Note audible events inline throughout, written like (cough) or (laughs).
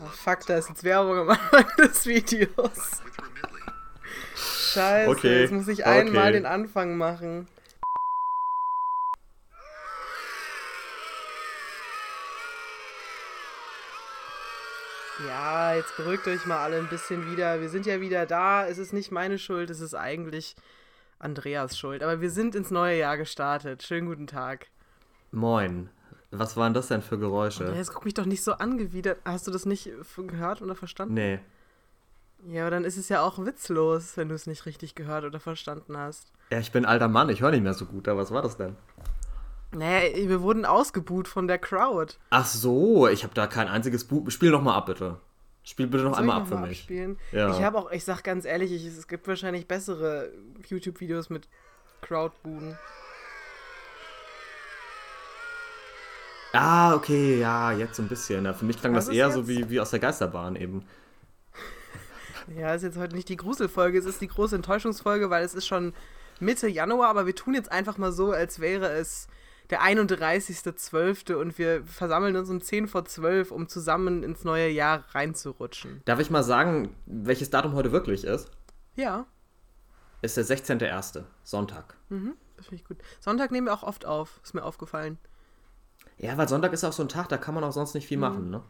Oh, fuck, da ist jetzt Werbung am Anfang des Videos. Scheiße, okay. jetzt muss ich einmal okay. den Anfang machen. Ja, jetzt beruhigt euch mal alle ein bisschen wieder. Wir sind ja wieder da. Es ist nicht meine Schuld, es ist eigentlich Andreas Schuld. Aber wir sind ins neue Jahr gestartet. Schönen guten Tag. Moin. Was waren das denn für Geräusche? Andreas, guck mich doch nicht so angewidert. Hast du das nicht gehört oder verstanden? Nee. Ja, aber dann ist es ja auch witzlos, wenn du es nicht richtig gehört oder verstanden hast. Ja, ich bin alter Mann, ich höre nicht mehr so gut, aber was war das denn? Naja, wir wurden ausgebuht von der Crowd. Ach so, ich habe da kein einziges Buch. Spiel noch mal ab, bitte. Spiel bitte noch Soll einmal ab für mich. Abspielen? Ja. Ich habe auch, ich sag ganz ehrlich, ich, es gibt wahrscheinlich bessere YouTube-Videos mit Crowdbuden. Ah, okay, ja, jetzt so ein bisschen. Ja, für mich klang Was das eher jetzt? so wie, wie aus der Geisterbahn eben. Ja, ist jetzt heute nicht die Gruselfolge, es ist die große Enttäuschungsfolge, weil es ist schon Mitte Januar, aber wir tun jetzt einfach mal so, als wäre es der 31.12. und wir versammeln uns um 10 vor 12, um zusammen ins neue Jahr reinzurutschen. Darf ich mal sagen, welches Datum heute wirklich ist? Ja. Ist der 16.01. Sonntag. Mhm, das finde ich gut. Sonntag nehmen wir auch oft auf, ist mir aufgefallen. Ja, weil Sonntag ist auch so ein Tag, da kann man auch sonst nicht viel mhm. machen, ne?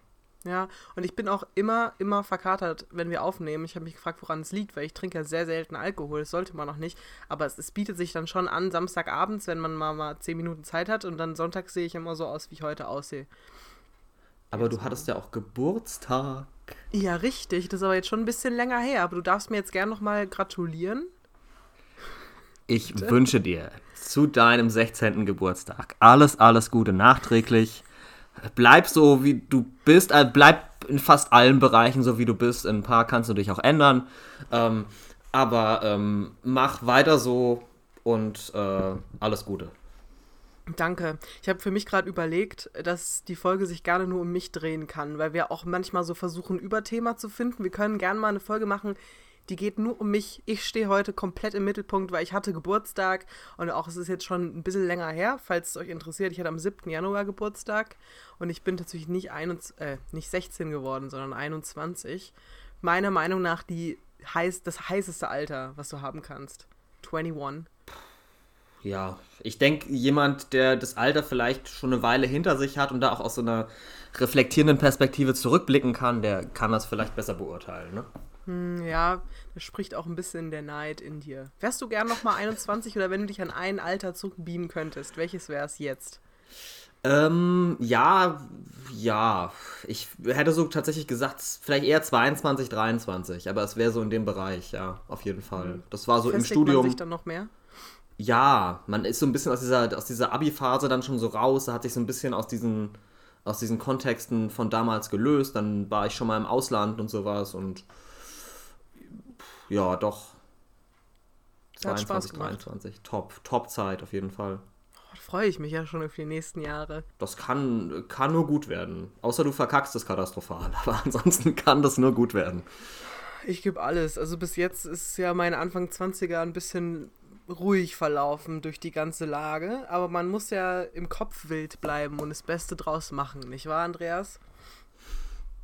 Ja, und ich bin auch immer, immer verkatert, wenn wir aufnehmen. Ich habe mich gefragt, woran es liegt, weil ich trinke ja sehr selten Alkohol. Das sollte man noch nicht. Aber es, es, bietet sich dann schon an, Samstagabends, wenn man mal, mal zehn Minuten Zeit hat. Und dann Sonntag sehe ich immer so aus, wie ich heute aussehe. Aber du hattest ja auch Geburtstag. Ja, richtig. Das ist aber jetzt schon ein bisschen länger her. Aber du darfst mir jetzt gern nochmal gratulieren. Ich wünsche dir zu deinem 16. Geburtstag alles, alles Gute nachträglich bleib so, wie du bist, äh, bleib in fast allen Bereichen so, wie du bist. In ein paar kannst du dich auch ändern. Ähm, aber ähm, mach weiter so und äh, alles Gute. Danke. Ich habe für mich gerade überlegt, dass die Folge sich gerne nur um mich drehen kann, weil wir auch manchmal so versuchen, Überthema zu finden. Wir können gerne mal eine Folge machen, die geht nur um mich. Ich stehe heute komplett im Mittelpunkt, weil ich hatte Geburtstag und auch es ist jetzt schon ein bisschen länger her, falls es euch interessiert. Ich hatte am 7. Januar Geburtstag und ich bin tatsächlich nicht, 21, äh, nicht 16 geworden, sondern 21. Meiner Meinung nach die heiß, das heißeste Alter, was du haben kannst. 21. Ja, ich denke, jemand, der das Alter vielleicht schon eine Weile hinter sich hat und da auch aus so einer reflektierenden Perspektive zurückblicken kann, der kann das vielleicht besser beurteilen, ne? Hm, ja, das spricht auch ein bisschen der Neid in dir. Wärst du gern nochmal 21 oder wenn du dich an ein Alter zurückbeamen könntest, welches wäre es jetzt? Ähm, ja, ja. Ich hätte so tatsächlich gesagt, vielleicht eher 22, 23, aber es wäre so in dem Bereich, ja, auf jeden Fall. Hm. Das war so Festlegt im Studium. Man sich dann noch mehr? Ja, man ist so ein bisschen aus dieser, aus dieser Abi-Phase dann schon so raus, da hat sich so ein bisschen aus diesen, aus diesen Kontexten von damals gelöst. Dann war ich schon mal im Ausland und sowas und ja, doch. 22, 23. Top, Top-Zeit auf jeden Fall. Oh, freue ich mich ja schon auf die nächsten Jahre. Das kann, kann nur gut werden. Außer du verkackst es katastrophal. (laughs) Aber ansonsten kann das nur gut werden. Ich gebe alles. Also bis jetzt ist ja mein Anfang 20er ein bisschen ruhig verlaufen durch die ganze Lage. Aber man muss ja im Kopf wild bleiben und das Beste draus machen, nicht wahr, Andreas?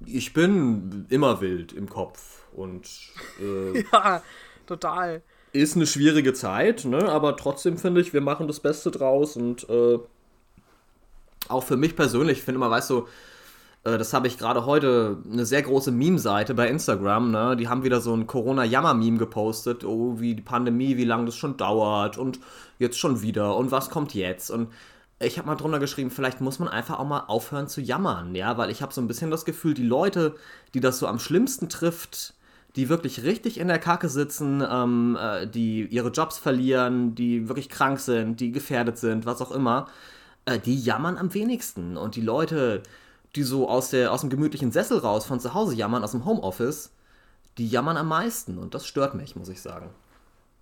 Ich bin immer wild im Kopf und (laughs) äh, ja, total. Ist eine schwierige Zeit, ne? aber trotzdem finde ich, wir machen das Beste draus und äh, auch für mich persönlich, ich finde immer, weißt du, äh, das habe ich gerade heute, eine sehr große Meme-Seite bei Instagram, ne? Die haben wieder so ein Corona-Jammer-Meme gepostet, oh, wie die Pandemie, wie lange das schon dauert und jetzt schon wieder und was kommt jetzt und ich habe mal drunter geschrieben, vielleicht muss man einfach auch mal aufhören zu jammern, ja, weil ich habe so ein bisschen das Gefühl, die Leute, die das so am schlimmsten trifft, die wirklich richtig in der Kacke sitzen, ähm, äh, die ihre Jobs verlieren, die wirklich krank sind, die gefährdet sind, was auch immer, äh, die jammern am wenigsten. Und die Leute, die so aus, der, aus dem gemütlichen Sessel raus von zu Hause jammern, aus dem Homeoffice, die jammern am meisten. Und das stört mich, muss ich sagen.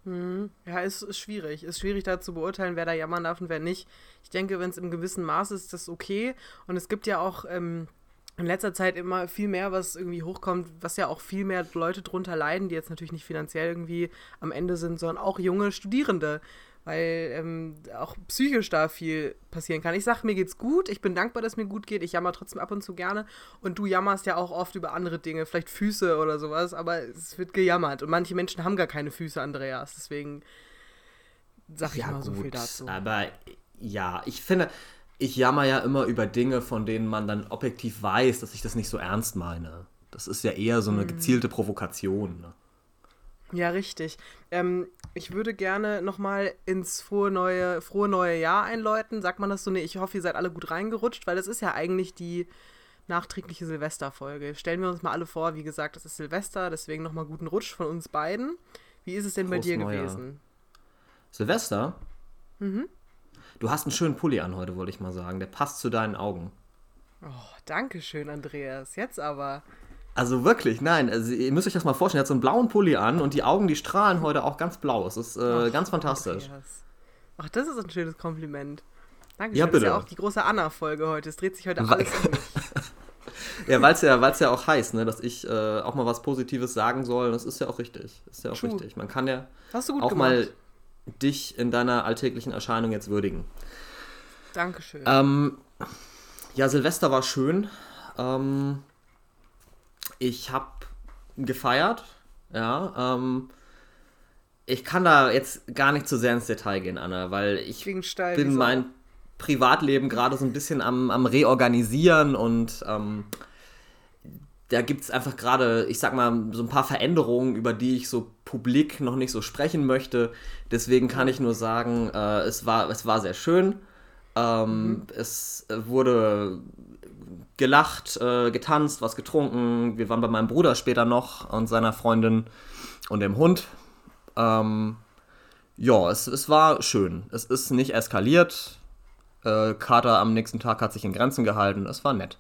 Hm. Ja, ist, ist schwierig. Ist schwierig da zu beurteilen, wer da jammern darf und wer nicht. Ich denke, wenn es im gewissen Maß ist, ist das okay. Und es gibt ja auch ähm, in letzter Zeit immer viel mehr, was irgendwie hochkommt, was ja auch viel mehr Leute drunter leiden, die jetzt natürlich nicht finanziell irgendwie am Ende sind, sondern auch junge Studierende. weil ähm, auch psychisch da viel passieren kann. Ich sag, mir geht's gut, ich bin dankbar, dass mir gut geht, ich jammer trotzdem ab und zu gerne und du jammerst ja auch oft über andere Dinge, vielleicht Füße oder sowas, aber es wird gejammert und manche Menschen haben gar keine Füße, Andreas, deswegen sag ich ja, mal gut, so viel dazu. Aber ja, ich finde, ich jammer ja immer über Dinge, von denen man dann objektiv weiß, dass ich das nicht so ernst meine. Das ist ja eher so eine hm. gezielte Provokation. Ne? Ja, richtig. Ähm, ich würde gerne nochmal ins frohe neue, frohe neue Jahr einläuten. Sagt man das so? Nee, ich hoffe, ihr seid alle gut reingerutscht, weil das ist ja eigentlich die nachträgliche Silvesterfolge. Stellen wir uns mal alle vor, wie gesagt, das ist Silvester, deswegen nochmal guten Rutsch von uns beiden. Wie ist es denn Prost bei dir Neujahr. gewesen? Silvester? Mhm. Du hast einen schönen Pulli an heute, wollte ich mal sagen. Der passt zu deinen Augen. Oh, danke schön, Andreas. Jetzt aber. Also wirklich, nein, also ihr müsst euch das mal vorstellen, er hat so einen blauen Pulli an und die Augen, die strahlen heute auch ganz blau. Es ist äh, Ach, ganz fantastisch. Ach, das ist ein schönes Kompliment. Danke ja, bitte. Das ist ja auch die große Anna-Folge heute. Es dreht sich heute alles um mich. (laughs) ja, weil es ja, ja auch heißt, ne, dass ich äh, auch mal was Positives sagen soll. Das ist ja auch richtig. Ist ja auch True. richtig. Man kann ja auch gemacht. mal dich in deiner alltäglichen Erscheinung jetzt würdigen. Dankeschön. Ähm, ja, Silvester war schön. Ähm, ich habe gefeiert, ja. Ähm, ich kann da jetzt gar nicht zu sehr ins Detail gehen, Anna, weil ich steil, bin mein Privatleben gerade so ein bisschen am, am Reorganisieren und ähm, da gibt es einfach gerade, ich sag mal, so ein paar Veränderungen, über die ich so publik noch nicht so sprechen möchte. Deswegen kann ich nur sagen, äh, es, war, es war sehr schön. Ähm, mhm. Es wurde gelacht, äh, getanzt, was getrunken. Wir waren bei meinem Bruder später noch und seiner Freundin und dem Hund. Ähm, ja, es, es war schön. Es ist nicht eskaliert. Äh, Kater am nächsten Tag hat sich in Grenzen gehalten. Es war nett.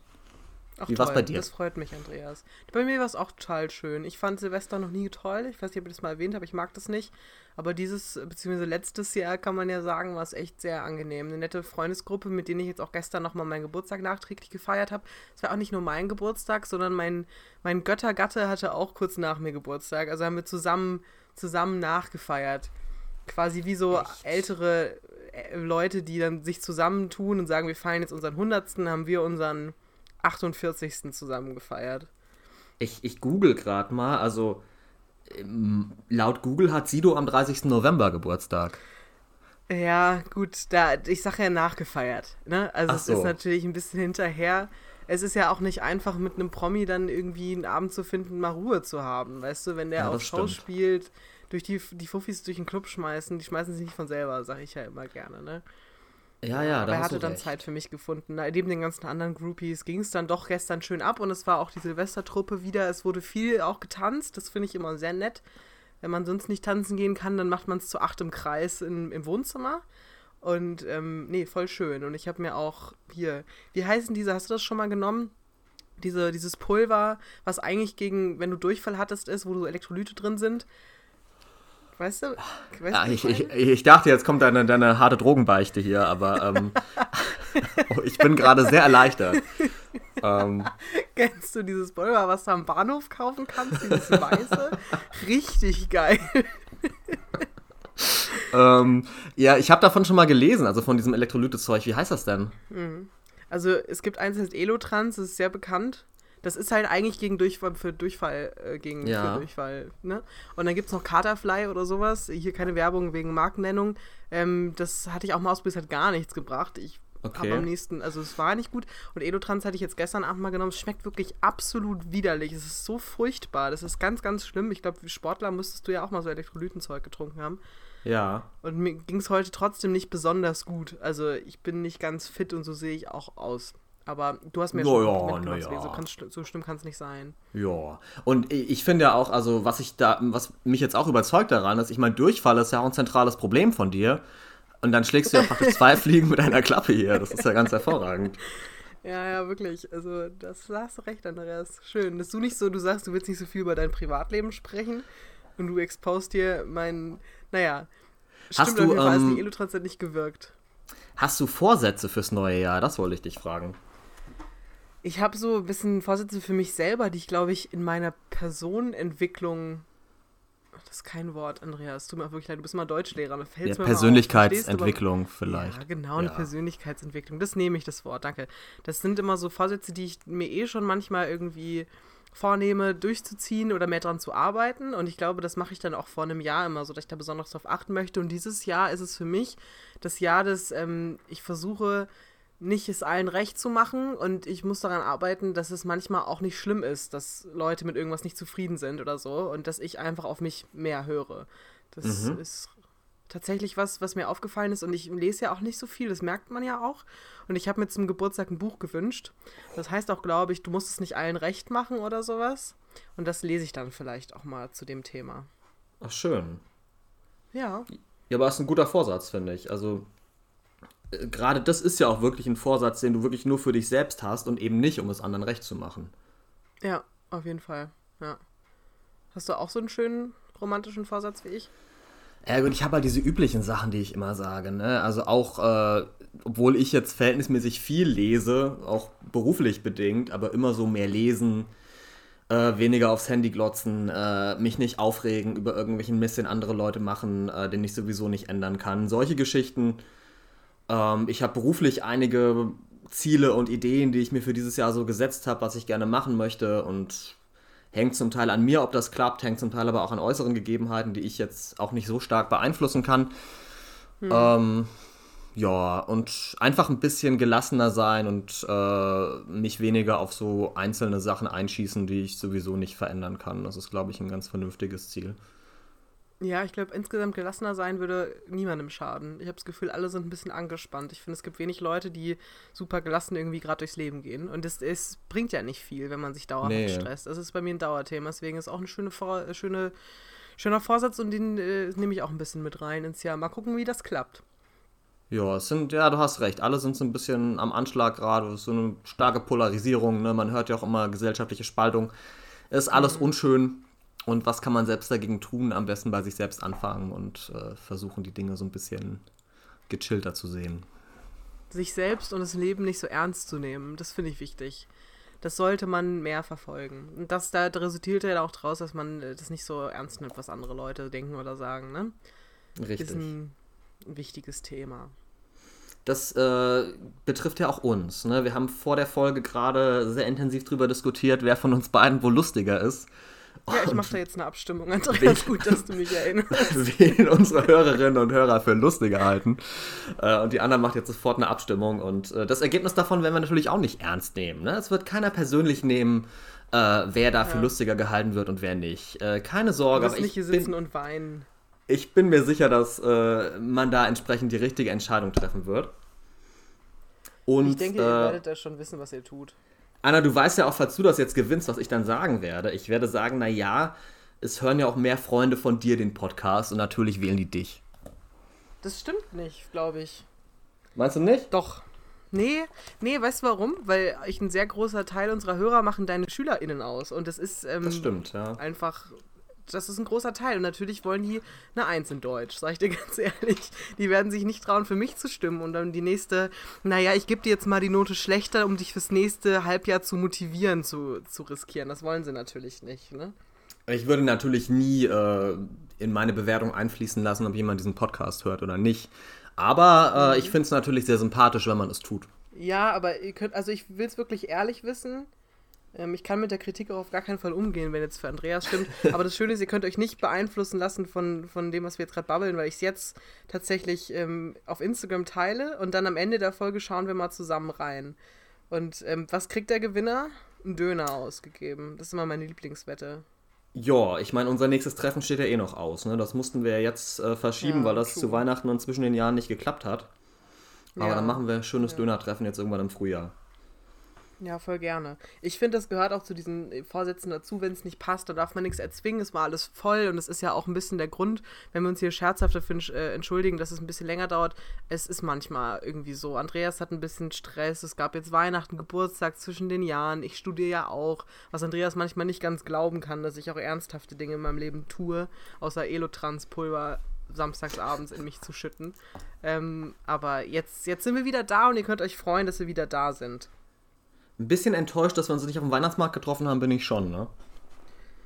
Ach, Wie war es bei dir? Das freut mich, Andreas. Bei mir war es auch total schön. Ich fand Silvester noch nie toll. Ich weiß nicht, ob ich das mal erwähnt habe. Ich mag das nicht. Aber dieses, beziehungsweise letztes Jahr, kann man ja sagen, war es echt sehr angenehm. Eine nette Freundesgruppe, mit denen ich jetzt auch gestern nochmal meinen Geburtstag nachträglich gefeiert habe. Es war auch nicht nur mein Geburtstag, sondern mein, mein Göttergatte hatte auch kurz nach mir Geburtstag. Also haben wir zusammen, zusammen nachgefeiert. Quasi wie so echt? ältere äh, Leute, die dann sich zusammentun und sagen, wir feiern jetzt unseren Hundertsten, haben wir unseren 48. zusammen gefeiert. Ich, ich google gerade mal, also ähm, laut Google hat Sido am 30. November Geburtstag. Ja, gut, da, ich sage ja nachgefeiert. Ne? Also Ach es so. ist natürlich ein bisschen hinterher. Es ist ja auch nicht einfach, mit einem Promi dann irgendwie einen Abend zu finden, mal Ruhe zu haben. Weißt du, wenn der ja, auf Show spielt, durch die, die Fuffis durch den Club schmeißen, die schmeißen sich nicht von selber, sage ich ja immer gerne. Ne? Ja, ja, Aber da er hatte dann recht. Zeit für mich gefunden. Neben den ganzen anderen Groupies ging es dann doch gestern schön ab und es war auch die Silvestertruppe wieder. Es wurde viel auch getanzt. Das finde ich immer sehr nett. Wenn man sonst nicht tanzen gehen kann, dann macht man es zu acht im Kreis in, im Wohnzimmer. Und ähm, nee, voll schön. Und ich habe mir auch hier, wie heißen diese, hast du das schon mal genommen? Diese, dieses Pulver, was eigentlich gegen, wenn du Durchfall hattest, ist, wo so Elektrolyte drin sind. Weißt du? Weißt ja, ich, ich, ich, dachte, jetzt kommt deine, deine harte Drogenbeichte hier, aber ähm, oh, (laughs) ich bin gerade sehr erleichtert. ähm, (laughs) Kennst du dieses Pulver, was du am Bahnhof kaufen kannst? Dieses weiße? Richtig geil. (laughs) ähm, ja, ich habe davon schon mal gelesen, also von diesem Elektrolyte-Zeug. Wie heißt das denn? Mhm. Also es gibt eins, das heißt Elotrans, das ist sehr bekannt. Das ist halt eigentlich gegen Durchfall, für Durchfall, äh, gegen ja. Durchfall, ne? Und dann gibt es noch Caterfly oder sowas. Hier keine Werbung wegen Markennennung. Ähm, das hatte ich auch mal ausprobiert, hat gar nichts gebracht. Ich okay. habe am nächsten, also es war nicht gut. Und Edotrans hatte ich jetzt gestern Abend mal genommen. Es schmeckt wirklich absolut widerlich. Es ist so furchtbar. Das ist ganz, ganz schlimm. Ich glaube, wie Sportler müsstest du ja auch mal so Elektrolytenzeug getrunken haben. Ja. Und mir ging es heute trotzdem nicht besonders gut. Also ich bin nicht ganz fit und so sehe ich auch aus. Aber du hast mir ja, schon ja, gemacht, ja. so, kann's, so schlimm kann es nicht sein. Ja, und ich finde ja auch, also was ich da, was mich jetzt auch überzeugt daran ist, ich meine, Durchfall ist ja auch ein zentrales Problem von dir. Und dann schlägst du ja praktisch (laughs) zwei Fliegen mit einer Klappe hier. Das ist ja ganz hervorragend. Ja, ja, wirklich. Also, das hast du recht, Andreas. Schön. Dass du nicht so, du sagst, du willst nicht so viel über dein Privatleben sprechen und du expost dir mein, naja, hast stimmt du, auf jeden Fall, ähm, die Elotrans hat nicht gewirkt. Hast du Vorsätze fürs neue Jahr? Das wollte ich dich fragen. Ich habe so ein bisschen Vorsätze für mich selber, die ich, glaube ich, in meiner Personenentwicklung. das ist kein Wort, Andreas. Tut mir auch wirklich leid, du bist mal Deutschlehrer. Mir fällt's Ja, mir mal. Persönlichkeitsentwicklung aber- vielleicht. Ja, genau, eine Ja. Persönlichkeitsentwicklung. Das nehme ich, das Wort, danke. Das sind immer so Vorsätze, die ich mir eh schon manchmal irgendwie vornehme, durchzuziehen oder mehr dran zu arbeiten. Und ich glaube, das mache ich dann auch vor einem Jahr immer so, dass ich da besonders darauf achten möchte. Und dieses Jahr ist es für mich das Jahr des, ähm, ich versuche nicht es allen recht zu machen und ich muss daran arbeiten, dass es manchmal auch nicht schlimm ist, dass Leute mit irgendwas nicht zufrieden sind oder so und dass ich einfach auf mich mehr höre. Das Mhm. ist tatsächlich was, was mir aufgefallen ist und ich lese ja auch nicht so viel, das merkt man ja auch. Und ich habe mir zum Geburtstag ein Buch gewünscht. Das heißt auch, glaube ich, du musst es nicht allen recht machen oder sowas. Und das lese ich dann vielleicht auch mal zu dem Thema. Ach, schön. Ja. Ja, aber das ist ein guter Vorsatz, finde ich. Also, gerade das ist ja auch wirklich ein Vorsatz, den du wirklich nur für dich selbst hast und eben nicht, um es anderen recht zu machen. Ja, auf jeden Fall. Ja. Hast du auch so einen schönen romantischen Vorsatz wie ich? Ja gut, ich habe halt diese üblichen Sachen, die ich immer sage. Ne? Also auch, äh, obwohl ich jetzt verhältnismäßig viel lese, auch beruflich bedingt, aber immer so mehr lesen, äh, weniger aufs Handy glotzen, äh, mich nicht aufregen über irgendwelchen Mist, den andere Leute machen, äh, den ich sowieso nicht ändern kann. Solche Geschichten. Ähm, ich habe beruflich einige Ziele und Ideen, die ich mir für dieses Jahr so gesetzt habe, was ich gerne machen möchte und hängt zum Teil an mir, ob das klappt, hängt zum Teil aber auch an äußeren Gegebenheiten, die ich jetzt auch nicht so stark beeinflussen kann. Ähm, ja, und einfach ein bisschen gelassener sein und äh, mich weniger auf so einzelne Sachen einschießen, die ich sowieso nicht verändern kann. Das ist, glaube ich, ein ganz vernünftiges Ziel. Ja, ich glaube, insgesamt gelassener sein würde niemandem schaden. Ich habe das Gefühl, alle sind ein bisschen angespannt. Ich finde, es gibt wenig Leute, die super gelassen irgendwie gerade durchs Leben gehen. Und es, es bringt ja nicht viel, wenn man sich dauerhaft Nee. stresst. Das ist bei mir ein Dauerthema. Deswegen ist auch ein schöne äh, schöne, schöner Vorsatz und den äh, nehme ich auch ein bisschen mit rein ins Jahr. Mal gucken, wie das klappt. Ja, es sind, ja, du hast recht. Alle sind so ein bisschen am Anschlag gerade. Es ist so eine starke Polarisierung. Ne? Man hört ja auch immer gesellschaftliche Spaltung. Es ist alles unschön. Und was kann man selbst dagegen tun? Am besten bei sich selbst anfangen und äh, versuchen, die Dinge so ein bisschen gechillter zu sehen. Sich selbst und das Leben nicht so ernst zu nehmen, das finde ich wichtig. Das sollte man mehr verfolgen. Und das da resultiert ja auch draus, dass man äh, das nicht so ernst nimmt, was andere Leute denken oder sagen. Ne? Richtig. Ist ein wichtiges Thema. Das äh, betrifft ja auch uns. Ne? Wir haben vor der Folge gerade sehr intensiv darüber diskutiert, wer von uns beiden wohl lustiger ist. Ja, ich mache da jetzt eine Abstimmung. Andreas, gut, dass du mich erinnerst. (laughs) wen unsere Hörerinnen und Hörer für lustiger halten. Äh, und die anderen macht jetzt sofort eine Abstimmung. Und äh, das Ergebnis davon werden wir natürlich auch nicht ernst nehmen. Ne? Es wird keiner persönlich nehmen, äh, wer da für Ja. lustiger gehalten wird und wer nicht. Keine Sorge, Du wirst nicht ich hier sitzen bin, und weinen. ich bin mir sicher, dass man da entsprechend die richtige Entscheidung treffen wird. Und Ich denke, ihr werdet da schon wissen, was ihr tut. Anna, du weißt ja auch, falls du das jetzt gewinnst, was ich dann sagen werde. Ich werde sagen, na ja, es hören ja auch mehr Freunde von dir den Podcast und natürlich wählen die dich. Das stimmt nicht, glaube ich. Meinst du nicht? Doch. Nee, nee, weißt du warum? Weil ich ein sehr großer Teil unserer Hörer machen deine SchülerInnen aus. Und das ist ähm, Das stimmt, ja. einfach, das ist ein großer Teil. Und natürlich wollen die eine Eins in Deutsch, sag ich dir (laughs) ganz ehrlich. Die werden sich nicht trauen, für mich zu stimmen. Und dann die nächste, naja, ich gebe dir jetzt mal die Note schlechter, um dich fürs nächste Halbjahr zu motivieren, zu, zu riskieren. Das wollen sie natürlich nicht, ne? Ich würde natürlich nie äh, in meine Bewertung einfließen lassen, ob jemand diesen Podcast hört oder nicht. Aber äh, ich finde es natürlich sehr sympathisch, wenn man es tut. Ja, aber ihr könnt, also ich will es wirklich ehrlich wissen. Ähm, ich kann mit der Kritik auch auf gar keinen Fall umgehen, wenn jetzt für Andreas stimmt. (laughs) Aber das Schöne ist, ihr könnt euch nicht beeinflussen lassen von, von dem, was wir jetzt gerade babbeln, weil ich es jetzt tatsächlich ähm, auf Instagram teile und dann am Ende der Folge schauen wir mal zusammen rein. Und ähm, was kriegt der Gewinner? Ein Döner ausgegeben. Das ist immer meine Lieblingswette. Ja, ich meine, unser nächstes Treffen steht ja eh noch aus. Ne? Das mussten wir jetzt äh, verschieben, Ja, weil das true. zu Weihnachten und zwischen den Jahren nicht geklappt hat. Aber Ja. dann machen wir ein schönes Ja. Döner-Treffen jetzt irgendwann im Frühjahr. Ja, voll gerne. Ich finde, das gehört auch zu diesen äh, Vorsätzen dazu, wenn es nicht passt, dann darf man nichts erzwingen, es war alles voll und es ist ja auch ein bisschen der Grund, wenn wir uns hier scherzhaft dafür äh, entschuldigen, dass es ein bisschen länger dauert. Es ist manchmal irgendwie so. Andreas hat ein bisschen Stress, es gab jetzt Weihnachten, Geburtstag zwischen den Jahren, ich studiere ja auch, was Andreas manchmal nicht ganz glauben kann, dass ich auch ernsthafte Dinge in meinem Leben tue, außer Elotrans-Pulver samstagsabends in mich zu schütten. Ähm, aber jetzt, jetzt sind wir wieder da und ihr könnt euch freuen, dass wir wieder da sind. Ein bisschen enttäuscht, dass wir uns nicht auf dem Weihnachtsmarkt getroffen haben, bin ich schon, ne?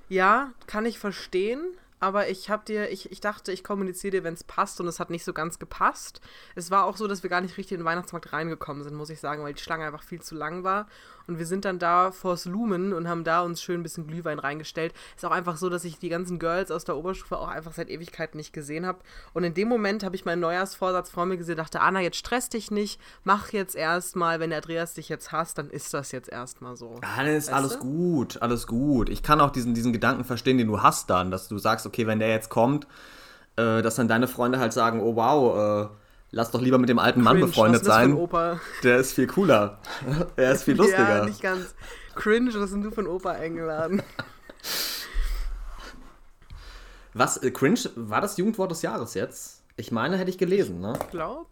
Ja, kann ich verstehen, aber ich habe dir, ich, ich dachte, ich kommuniziere dir, wenn es passt und es hat nicht so ganz gepasst. Es war auch so, dass wir gar nicht richtig in den Weihnachtsmarkt reingekommen sind, muss ich sagen, weil die Schlange einfach viel zu lang war. Und wir sind dann da vors Lumen und haben da uns schön ein bisschen Glühwein reingestellt. Ist auch einfach so, dass ich die ganzen Girls aus der Oberstufe auch einfach seit Ewigkeiten nicht gesehen habe. Und in dem Moment habe ich meinen Neujahrsvorsatz vor mir gesehen, dachte, Anna, jetzt stress dich nicht, mach jetzt erstmal, wenn der Andreas dich jetzt hasst, dann ist das jetzt erstmal so. Ist weißt alles du? gut, alles gut. Ich kann auch diesen, diesen Gedanken verstehen, den du hast dann, dass du sagst, okay, wenn der jetzt kommt, äh, dass dann deine Freunde halt sagen, oh wow, äh, lass doch lieber mit dem alten Mann befreundet sein. Opa? Der ist viel cooler. (laughs) er ist viel lustiger. Ja, nicht ganz. Cringe, was sind du von Opa eingeladen? Was, äh, cringe, war das Jugendwort des Jahres jetzt? Ich meine, hätte ich gelesen, ne? Ich glaube.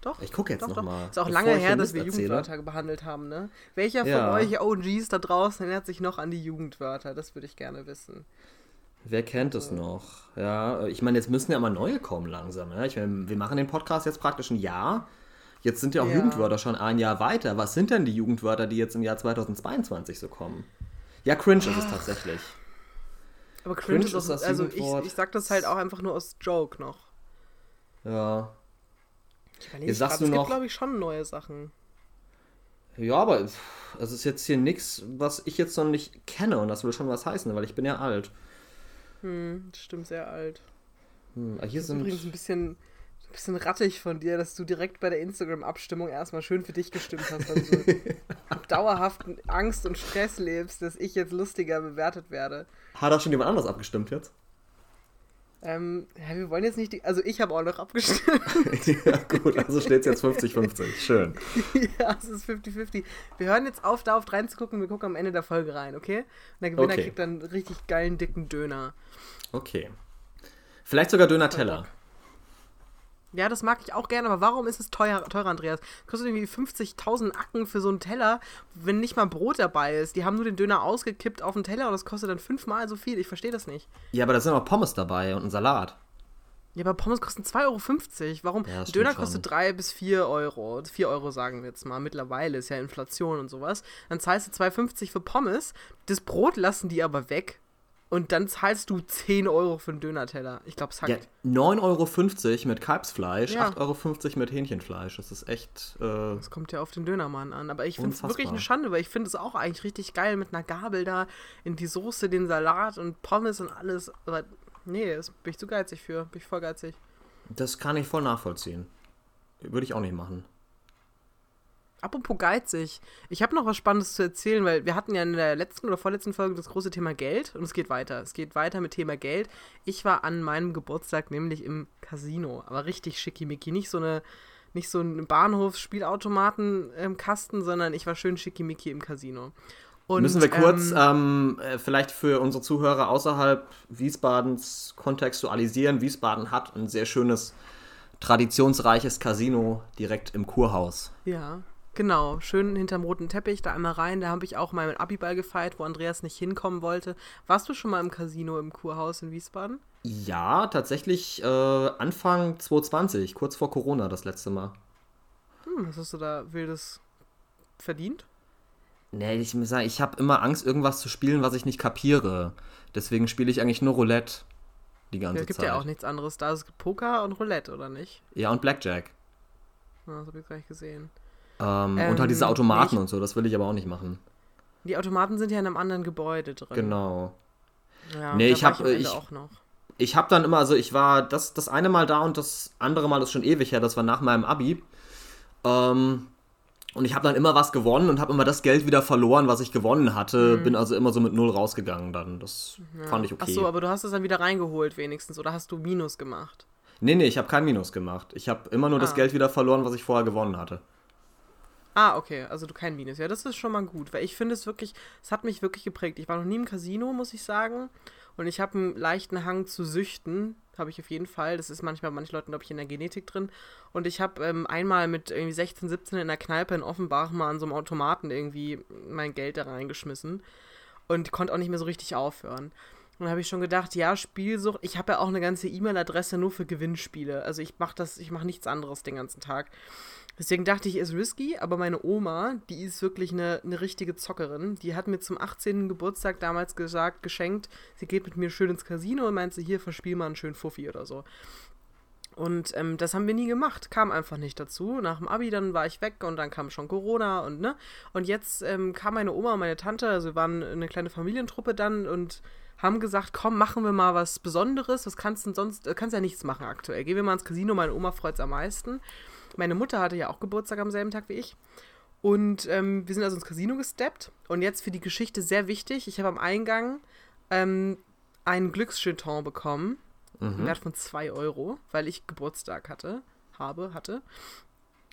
Doch. Ich gucke jetzt nochmal. Ist auch lange her, dass wir erzähle. Jugendwörter behandelt haben, ne? Welcher von ja. euch OGs da draußen erinnert sich noch an die Jugendwörter? Das würde ich gerne wissen. Wer kennt es noch? Ja, ich meine, jetzt müssen ja immer neue kommen langsam. Ja? Ich meine, wir machen den Podcast jetzt praktisch ein Jahr. Jetzt sind ja auch ja. Jugendwörter schon ein Jahr weiter. Was sind denn die Jugendwörter, die jetzt im Jahr 2022 so kommen? Ja, cringe ist es tatsächlich. Aber cringe, cringe ist, ist das also ich, ich sag das halt auch einfach nur aus Joke noch. Ja. Ich überlege grad, es gibt, glaube ich, schon neue Sachen. Ja, aber es ist jetzt hier nichts, was ich jetzt noch nicht kenne und das will schon was heißen, weil ich bin ja alt. Hm, stimmt, sehr alt. Hm, hier das sind übrigens ein bisschen, ein bisschen rattig von dir, dass du direkt bei der Instagram-Abstimmung erstmal schön für dich gestimmt hast, weil du so (laughs) dauerhaft Angst und Stress lebst, dass ich jetzt lustiger bewertet werde. Hat auch schon jemand anders abgestimmt jetzt? Ähm, ja, wir wollen jetzt nicht die. Also ich habe auch noch abgestimmt. (laughs) (laughs) ja, gut, also steht es jetzt 50-50. Schön. (laughs) ja, es ist 50-50. Wir hören jetzt auf, da auf reinzugucken, wir gucken am Ende der Folge rein, okay? Und der Gewinner okay. kriegt dann einen richtig geilen, dicken Döner. Okay. Vielleicht sogar Döner-Teller. Ja, das mag ich auch gerne, aber warum ist es teuer, teurer, Andreas? Kostet irgendwie 50.000 Acken für so einen Teller, wenn nicht mal Brot dabei ist. Die haben nur den Döner ausgekippt auf den Teller und das kostet dann fünfmal so viel. Ich verstehe das nicht. Ja, aber da sind auch Pommes dabei und ein Salat. Ja, aber Pommes kosten 2,50 Euro. Warum? Ja, Döner kostet 3 bis 4 Euro. 4 Euro sagen wir jetzt mal. Mittlerweile ist ja Inflation und sowas. Dann zahlst du 2,50 für Pommes. Das Brot lassen die aber weg. Und dann zahlst du 10 Euro für einen Döner-Teller. Ich glaube, es hackt. Ja, 9,50 Euro mit Kalbsfleisch, ja. 8,50 Euro mit Hähnchenfleisch. Das ist echt. Äh, das kommt ja auf den Dönermann an. Aber ich finde es wirklich eine Schande, weil ich finde es auch eigentlich richtig geil mit einer Gabel da in die Soße, den Salat und Pommes und alles. Aber nee, das bin ich zu geizig für. Bin ich voll geizig. Das kann ich voll nachvollziehen. Würde ich auch nicht machen. Apropos geizig. Ich habe noch was Spannendes zu erzählen, weil wir hatten ja in der letzten oder vorletzten Folge das große Thema Geld und es geht weiter. Es geht weiter mit Thema Geld. Ich war an meinem Geburtstag nämlich im Casino, aber richtig schickimicki. Nicht so eine, nicht so ein Bahnhofsspielautomaten-Kasten, ähm, sondern ich war schön schickimicki im Casino. Und, Müssen wir kurz ähm, ähm, äh, vielleicht für unsere Zuhörer außerhalb Wiesbadens kontextualisieren. Wiesbaden hat ein sehr schönes, traditionsreiches Casino direkt im Kurhaus. Ja, Genau, schön hinterm roten Teppich, da einmal rein. Da habe ich auch mal mit Abiball gefeiert, wo Andreas nicht hinkommen wollte. Warst du schon mal im Casino im Kurhaus in Wiesbaden? Ja, tatsächlich äh, Anfang 2020, kurz vor Corona das letzte Mal. Hm, was hast du da wildes verdient? Nee, ich muss sagen, ich habe immer Angst, irgendwas zu spielen, was ich nicht kapiere. Deswegen spiele ich eigentlich nur Roulette die ganze Zeit. Es gibt Zeit. ja auch nichts anderes. Da ist Poker und Roulette, oder nicht? Ja, und Blackjack. Ja, das habe ich gleich gesehen. Ähm, ähm, und halt diese ähm, Automaten nee, und so, das will ich aber auch nicht machen. Die Automaten sind ja in einem anderen Gebäude drin. Genau. Ja, nee, ich habe ich, ich habe dann immer, also ich war das, das eine Mal da und das andere Mal ist schon ewig her, das war nach meinem Abi. Ähm, und ich habe dann immer was gewonnen und habe immer das Geld wieder verloren, was ich gewonnen hatte. Mhm. Bin also immer so mit null rausgegangen dann. Das ja. fand ich okay. Ach so, aber du hast es dann wieder reingeholt wenigstens oder hast du Minus gemacht? Nee, nee, ich habe kein Minus gemacht. Ich habe immer nur ah. das Geld wieder verloren, was ich vorher gewonnen hatte. Ah, okay, also du kein Minus. Ja, das ist schon mal gut, weil ich finde es wirklich, es hat mich wirklich geprägt. Ich war noch nie im Casino, muss ich sagen. Und ich habe einen leichten Hang zu Süchten, habe ich auf jeden Fall. Das ist manchmal bei manchen Leuten, glaube ich, in der Genetik drin. Und ich habe ähm, einmal mit irgendwie 16, 17 in der Kneipe in Offenbach mal an so einem Automaten irgendwie mein Geld da reingeschmissen und konnte auch nicht mehr so richtig aufhören. Und habe ich schon gedacht, ja, Spielsucht. Ich habe ja auch eine ganze E-Mail-Adresse nur für Gewinnspiele. Also ich mache das, ich mache nichts anderes den ganzen Tag. Deswegen dachte ich, ist risky, aber meine Oma, die ist wirklich eine, eine richtige Zockerin. Die hat mir zum 18. Geburtstag damals gesagt, geschenkt, sie geht mit mir schön ins Casino und meinte, hier verspiel mal einen schönen Fuffi oder so. Und ähm, das haben wir nie gemacht, kam einfach nicht dazu. Nach dem Abi dann war ich weg und dann kam schon Corona und ne. Und jetzt ähm, kam meine Oma und meine Tante, also wir waren eine kleine Familientruppe dann und haben gesagt, komm, machen wir mal was Besonderes. Was kannst du denn sonst? Äh, kannst ja nichts machen aktuell. Gehen wir mal ins Casino, meine Oma freut es am meisten. Meine Mutter hatte ja auch Geburtstag am selben Tag wie ich. Und ähm, wir sind also ins Casino gesteppt. Und jetzt für die Geschichte sehr wichtig: Ich habe am Eingang ähm, einen Glücksjeton bekommen mhm. Wert von 2 Euro, weil ich Geburtstag hatte, habe, hatte.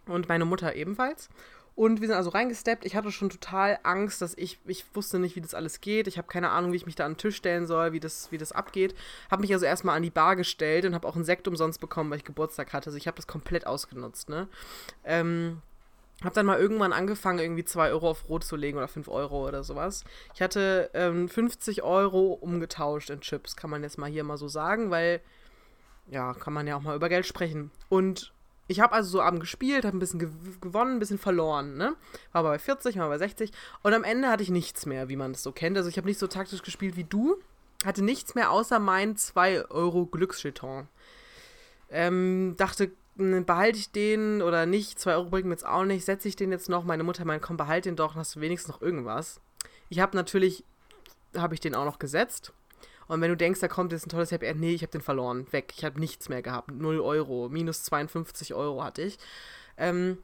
Und meine Mutter ebenfalls. Und wir sind also reingesteppt. Ich hatte schon total Angst, dass ich, ich wusste nicht, wie das alles geht. Ich habe keine Ahnung, wie ich mich da an den Tisch stellen soll, wie das, wie das abgeht. Habe mich also erstmal an die Bar gestellt und habe auch einen Sekt umsonst bekommen, weil ich Geburtstag hatte. Also ich habe das komplett ausgenutzt, ne? Ähm, hab dann mal irgendwann angefangen, irgendwie 2 Euro auf Rot zu legen oder 5 Euro oder sowas. Ich hatte ähm, 50 Euro umgetauscht in Chips, kann man jetzt mal hier mal so sagen, weil, ja, kann man ja auch mal über Geld sprechen. Und ich habe also so Abend gespielt, habe ein bisschen gew gewonnen, ein bisschen verloren, ne? War bei 40, war bei 60. Und am Ende hatte ich nichts mehr, wie man das so kennt. Also ich habe nicht so taktisch gespielt wie du. Hatte nichts mehr außer mein 2 Euro Glücksjeton. Ähm, dachte, behalte ich den oder nicht? 2 Euro bringen mir jetzt auch nicht. Setze ich den jetzt noch? Meine Mutter meint, komm, behalte den doch, dann hast du wenigstens noch irgendwas. Ich habe natürlich, habe ich den auch noch gesetzt. Und wenn du denkst, da kommt jetzt ein tolles Happy End, nee, ich habe den verloren. Weg. Ich habe nichts mehr gehabt. 0 Euro. Minus 52 Euro hatte ich. Ähm,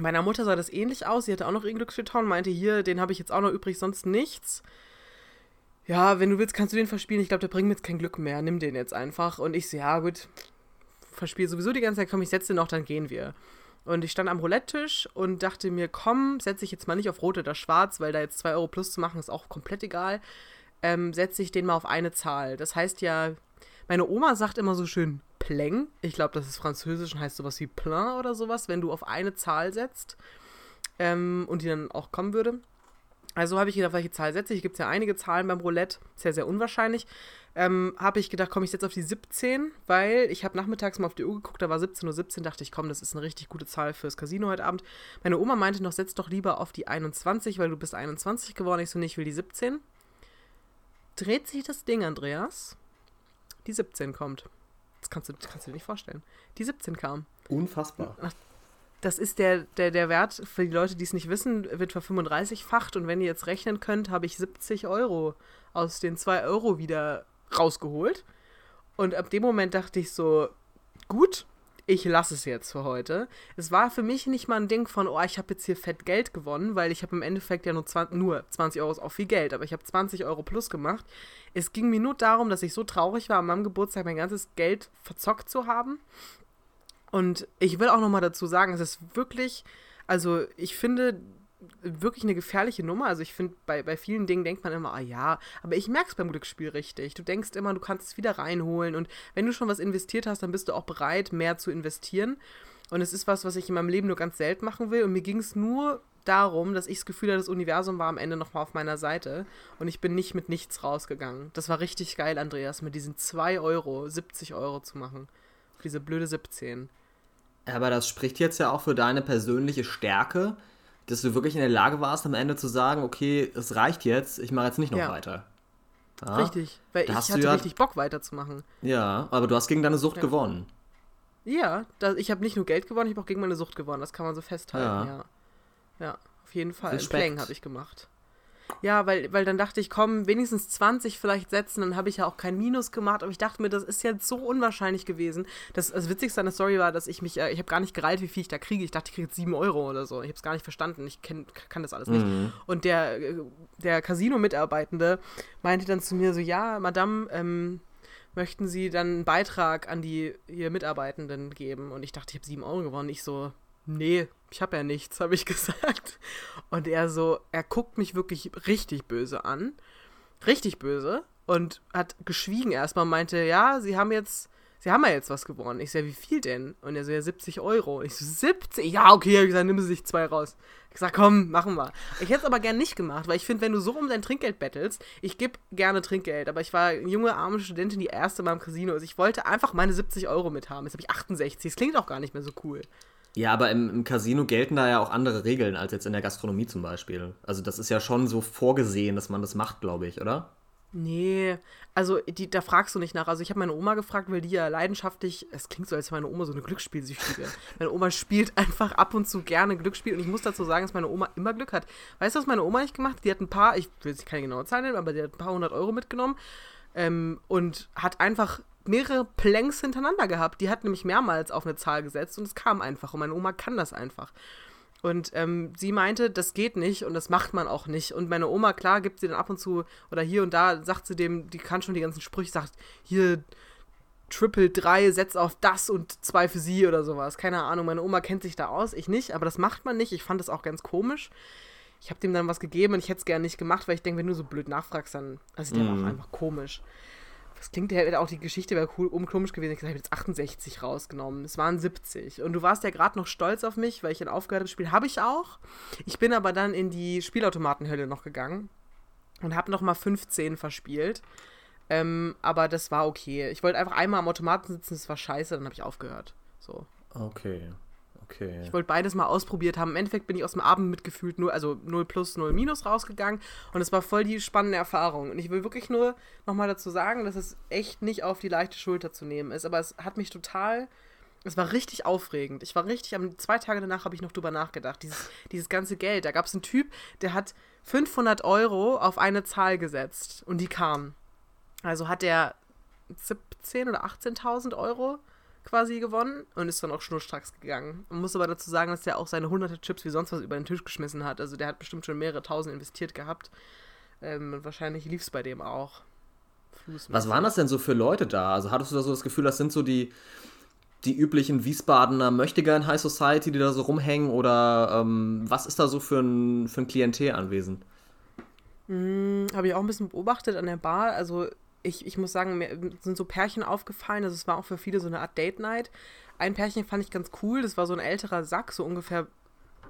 meiner Mutter sah das ähnlich aus. Sie hatte auch noch ihren Glücksjeton, meinte, hier, den habe ich jetzt auch noch übrig, sonst nichts. Ja, wenn du willst, kannst du den verspielen. Ich glaube, der bringt mir jetzt kein Glück mehr. Nimm den jetzt einfach. Und ich so, ja, gut, verspiele sowieso die ganze Zeit, komm, ich setze den noch, dann gehen wir. Und ich stand am Roulette-Tisch und dachte mir, komm, setze ich jetzt mal nicht auf Rot oder Schwarz, weil da jetzt 2 Euro plus zu machen ist auch komplett egal. Ähm, setze ich den mal auf eine Zahl. Das heißt ja, meine Oma sagt immer so schön Pleng. Ich glaube, das ist französisch und heißt sowas wie Plein oder sowas, wenn du auf eine Zahl setzt ähm, und die dann auch kommen würde. Also habe ich gedacht, welche Zahl setze ich? Gibt es ja einige Zahlen beim Roulette, sehr, sehr unwahrscheinlich. Ähm, habe ich gedacht, komme ich jetzt auf die 17, weil ich habe nachmittags mal auf die Uhr geguckt, da war 17.17 Uhr, 17, dachte ich, komm, das ist eine richtig gute Zahl fürs Casino heute Abend. Meine Oma meinte noch, setz doch lieber auf die 21, weil du bist 21 geworden. Ich so, nee, ich will die 17. Dreht sich das Ding, Andreas? Die 17 kommt. Das kannst du, das kannst du dir nicht vorstellen. Die 17 kam. Unfassbar. Ach, das ist der, der, der Wert, für die Leute, die es nicht wissen, wird ver 35-facht. Und wenn ihr jetzt rechnen könnt, habe ich 70 Euro aus den 2 Euro wieder rausgeholt. Und ab dem Moment dachte ich so, gut, ich lasse es jetzt für heute. Es war für mich nicht mal ein Ding von, oh, ich habe jetzt hier fett Geld gewonnen, weil ich habe im Endeffekt ja nur 20, nur 20 Euro ist auch viel Geld, aber ich habe 20 Euro plus gemacht. Es ging mir nur darum, dass ich so traurig war, an meinem Geburtstag mein ganzes Geld verzockt zu haben und ich will auch noch mal dazu sagen, es ist wirklich, also ich finde wirklich eine gefährliche Nummer. Also ich finde, bei, bei vielen Dingen denkt man immer, ah ja, aber ich merke es beim Glücksspiel richtig. Du denkst immer, du kannst es wieder reinholen und wenn du schon was investiert hast, dann bist du auch bereit, mehr zu investieren. Und es ist was, was ich in meinem Leben nur ganz selten machen will. Und mir ging es nur darum, dass ich das Gefühl hatte, das Universum war am Ende nochmal auf meiner Seite und ich bin nicht mit nichts rausgegangen. Das war richtig geil, Andreas, mit diesen 2 Euro, 70 Euro zu machen. Diese blöde 17. Aber das spricht jetzt ja auch für deine persönliche Stärke, dass du wirklich in der Lage warst, am Ende zu sagen, okay, es reicht jetzt, ich mache jetzt nicht noch ja. weiter. Ja? Richtig, weil da ich hatte ja, richtig Bock weiterzumachen. Ja, aber du hast gegen deine Sucht gewonnen. Ja, da, ich habe nicht nur Geld gewonnen, ich habe auch gegen meine Sucht gewonnen, das kann man so festhalten, ja. Ja, auf jeden Fall. Playing habe ich gemacht. Ja, weil, weil dann dachte ich, komm, wenigstens 20 vielleicht setzen, dann habe ich ja auch kein Minus gemacht. Aber ich dachte mir, das ist jetzt so unwahrscheinlich gewesen. Das, das Witzigste an der Story war, dass ich mich, äh, ich habe gar nicht gereilt, wie viel ich da kriege. Ich dachte, ich kriege jetzt 7 Euro oder so. Ich habe es gar nicht verstanden. Ich kenn, kann das alles nicht. Mhm. Und der, der Casino-Mitarbeitende meinte dann zu mir so, ja, Madame, ähm, möchten Sie dann einen Beitrag an die hier Mitarbeitenden geben? Und ich dachte, ich habe 7 Euro gewonnen. Ich so, nee, ich habe ja nichts, (laughs) habe ich gesagt. Und er so, er guckt mich wirklich richtig böse an. Richtig böse. Und hat geschwiegen erstmal, meinte, ja, sie haben jetzt, Sie haben ja jetzt was gewonnen. Ich so, ja, wie viel denn? Und er so, ja, 70 Euro. Ich so, 70? Ja, okay, hab ich gesagt, nimm sie sich zwei raus. Ich sag, komm, machen wir. Ich hätte es aber gern nicht gemacht, weil ich finde, wenn du so um dein Trinkgeld bettelst, ich gebe gerne Trinkgeld, aber ich war eine junge, arme Studentin, die erste Mal im Casino ist. Ich wollte einfach meine 70 Euro mithaben. Jetzt habe ich 68. Das klingt auch gar nicht mehr so cool. Ja, aber im, im, Casino gelten da ja auch andere Regeln als jetzt in der Gastronomie zum Beispiel. Also das ist ja schon so vorgesehen, dass man das macht, glaube ich, oder? Nee, also die, da fragst du nicht nach. Also ich habe meine Oma gefragt, weil die ja leidenschaftlich, es klingt so, als wäre meine Oma so eine Glücksspielsüchtige. (laughs) meine Oma spielt einfach ab und zu gerne Glücksspiel und ich muss dazu sagen, dass meine Oma immer Glück hat. Weißt du, was meine Oma nicht gemacht hat? Die hat ein paar, ich will jetzt keine genaue Zahl nennen, aber die hat ein paar hundert Euro mitgenommen ähm, und hat einfach mehrere Planks hintereinander gehabt. Die hat nämlich mehrmals auf eine Zahl gesetzt und es kam einfach und meine Oma kann das einfach. Und ähm, sie meinte, das geht nicht und das macht man auch nicht. Und meine Oma, klar, gibt sie dann ab und zu oder hier und da, sagt sie dem, die kann schon die ganzen Sprüche, sagt, hier Triple 3, setz auf das und zwei für sie oder sowas. Keine Ahnung, meine Oma kennt sich da aus, ich nicht, aber das macht man nicht. Ich fand das auch ganz komisch. Ich habe dem dann was gegeben und ich hätte es gerne nicht gemacht, weil ich denke, wenn du so blöd nachfragst, dann also der mm. war auch einfach komisch. Das klingt ja auch, die Geschichte wäre cool, um komisch gewesen. Ich habe jetzt 68 rausgenommen. Es waren 70. Und du warst ja gerade noch stolz auf mich, weil ich ein aufgehörtes Spiel habe ich auch. Ich bin aber dann in die Spielautomatenhölle noch gegangen und habe nochmal 15 verspielt. Ähm, aber das war okay. Ich wollte einfach einmal am Automaten sitzen, das war scheiße, dann habe ich aufgehört. So. Okay. Okay. Ich wollte beides mal ausprobiert haben. Im Endeffekt bin ich aus dem Abend mitgefühlt nur, also 0 plus, 0 minus rausgegangen und es war voll die spannende Erfahrung. Und ich will wirklich nur nochmal dazu sagen, dass es echt nicht auf die leichte Schulter zu nehmen ist. Aber es hat mich total. Es war richtig aufregend. Ich war richtig, am, zwei Tage danach habe ich noch drüber nachgedacht. Dieses, dieses ganze Geld. Da gab es einen Typ, der hat 500 Euro auf eine Zahl gesetzt und die kam. Also hat er 17 oder 18.000 Euro quasi gewonnen und ist dann auch schnurstracks gegangen. Man muss aber dazu sagen, dass der auch seine hunderte Chips wie sonst was über den Tisch geschmissen hat. Also der hat bestimmt schon mehrere tausend investiert gehabt. Ähm, und wahrscheinlich lief es bei dem auch. Was waren das denn so für Leute da? Also hattest du da so das Gefühl, das sind so die, die üblichen Wiesbadener Möchtegern High Society, die da so rumhängen? Oder ähm, was ist da so für ein, für ein Klientel anwesend? Hm, Habe ich auch ein bisschen beobachtet an der Bar. Also ich, ich muss sagen, mir sind so Pärchen aufgefallen. Also es war auch für viele so eine Art Date Night. Ein Pärchen fand ich ganz cool. Das war so ein älterer Sack, so ungefähr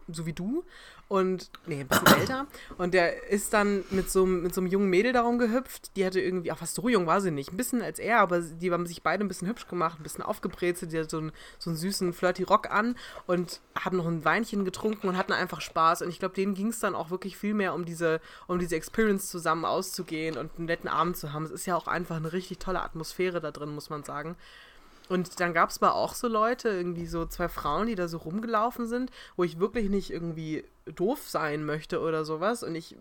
so wie du. Und, nee, ein bisschen älter. Und der ist dann mit so, mit so einem jungen Mädel darum gehüpft. Die hatte irgendwie, ach, fast so jung war sie nicht. Ein bisschen als er, aber die haben sich beide ein bisschen hübsch gemacht, ein bisschen aufgebrezelt. Die hat so einen, so einen süßen, flirty Rock an und haben noch ein Weinchen getrunken und hatten einfach Spaß. Und ich glaube, denen ging es dann auch wirklich viel mehr um diese, um diese Experience zusammen auszugehen und einen netten Abend zu haben. Es ist ja auch einfach eine richtig tolle Atmosphäre da drin, muss man sagen. Und dann gab es aber auch so Leute, irgendwie so zwei Frauen, die da so rumgelaufen sind, wo ich wirklich nicht irgendwie doof sein möchte oder sowas. Und ich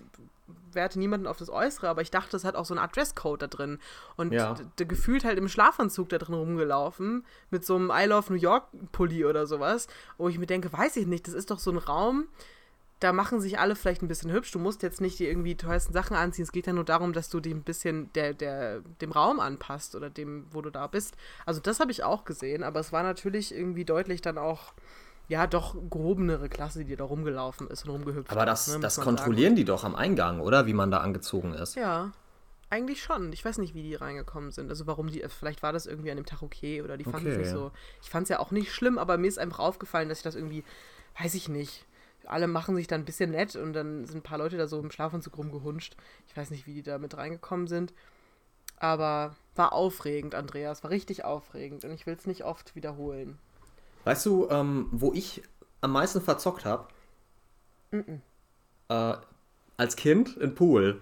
werte niemanden auf das Äußere, aber ich dachte, es hat auch so eine Art Dresscode da drin. Und ja. gefühlt halt im Schlafanzug da drin rumgelaufen, mit so einem I Love New York Pulli oder sowas, wo ich mir denke, weiß ich nicht, das ist doch so ein Raum, da machen sich alle vielleicht ein bisschen hübsch. Du musst jetzt nicht die irgendwie teuersten Sachen anziehen. Es geht ja nur darum, dass du dich ein bisschen der, der, dem Raum anpasst oder dem, wo du da bist. Also das habe ich auch gesehen, aber es war natürlich irgendwie deutlich dann auch, ja, doch gehobenere Klasse, die da rumgelaufen ist und rumgehüpft Aber das, ne, das kontrollieren sagen. die doch am Eingang, oder? Wie man da angezogen ist. Ja. Eigentlich schon. Ich weiß nicht, wie die reingekommen sind. Also warum die, vielleicht war das irgendwie an dem Tag okay oder die fanden es nicht so. Ich fand es ja auch nicht schlimm, aber mir ist einfach aufgefallen, dass ich das irgendwie, weiß ich nicht, alle machen sich dann ein bisschen nett und dann sind ein paar Leute da so im Schlafanzug rumgehunscht. Ich weiß nicht, wie die da mit reingekommen sind. Aber war aufregend, Andreas. War richtig aufregend und ich will es nicht oft wiederholen. Weißt du, ähm, wo ich am meisten verzockt habe? Mm -mm. äh, als Kind in Pool.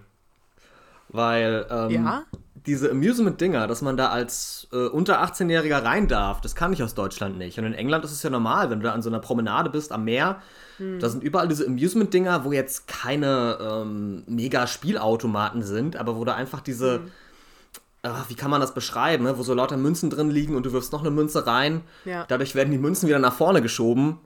Weil ähm, ja? Diese Amusement-Dinger, dass man da als äh, unter 18-Jähriger rein darf, das kann ich aus Deutschland nicht. Und in England ist es ja normal, wenn du da an so einer Promenade bist am Meer, hm. da sind überall diese Amusement-Dinger, wo jetzt keine ähm, mega Spielautomaten sind, aber wo da einfach diese, hm. ach, wie kann man das beschreiben, ne? wo so lauter Münzen drin liegen und du wirfst noch eine Münze rein. Ja. Dadurch werden die Münzen wieder nach vorne geschoben.